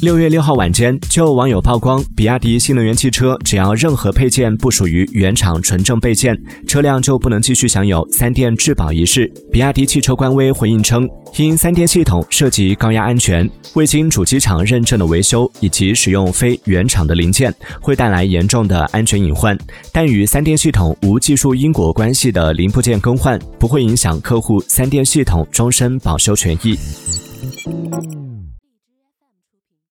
六月六号晚间，就有网友曝光，比亚迪新能源汽车只要任何配件不属于原厂纯正备件，车辆就不能继续享有三电质保仪事。比亚迪汽车官微回应称，因三电系统涉及高压安全，未经主机厂认证的维修以及使用非原厂的零件，会带来严重的安全隐患。但与三电系统无技术因果关系的零部件更换，不会影响客户三电系统终身保修权益。